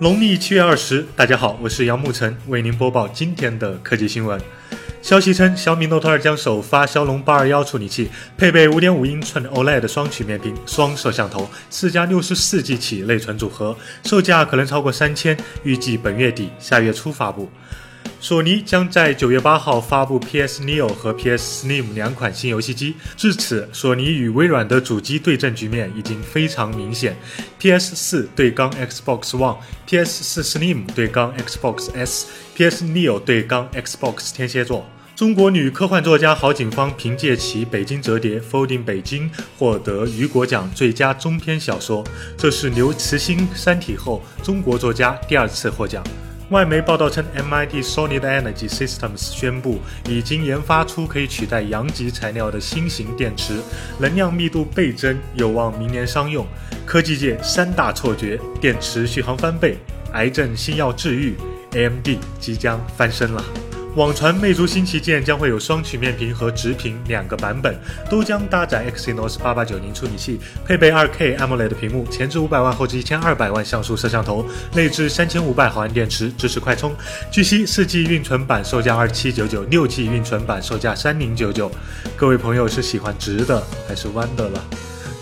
农历七月二十，大家好，我是杨沐晨，为您播报今天的科技新闻。消息称，小米 Note 2将首发骁龙八二幺处理器，配备五点五英寸 OLED 双曲面屏、双摄像头，四加六十四 G 起内存组合，售价可能超过三千，预计本月底下月初发布。索尼将在九月八号发布 PS Neo 和 PS Slim 两款新游戏机。至此，索尼与微软的主机对阵局面已经非常明显：PS 四对刚 Xbox One，PS 四 Slim 对刚 Xbox S，PS Neo 对刚 Xbox 天蝎座。中国女科幻作家郝景芳凭借其《北京折叠》（Folding 北京）获得雨果奖最佳中篇小说，这是刘慈欣《三体》后中国作家第二次获奖。外媒报道称，MIT Sony 的 Energy Systems 宣布已经研发出可以取代阳极材料的新型电池，能量密度倍增，有望明年商用。科技界三大错觉：电池续航翻倍，癌症新药治愈，AMD 即将翻身了。网传魅族新旗舰将会有双曲面屏和直屏两个版本，都将搭载 Exynos 8890处理器，配备 2K AMOLED 屏幕，前置500万后置1200万像素摄像头，内置3500毫安电池，支持快充。据悉，4G 运存版售价 2799，6G 运存版售价3099。各位朋友是喜欢直的还是弯的了？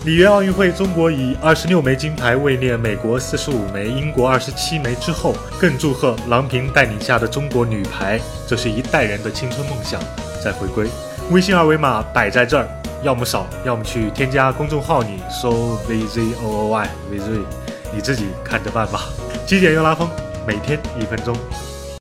里约奥运会，中国以二十六枚金牌位列美国四十五枚、英国二十七枚之后，更祝贺郎平带领下的中国女排，这是一代人的青春梦想在回归。微信二维码摆在这儿，要么扫，要么去添加公众号里搜 VZOOY VZ，你自己看着办吧。极简又拉风，每天一分钟。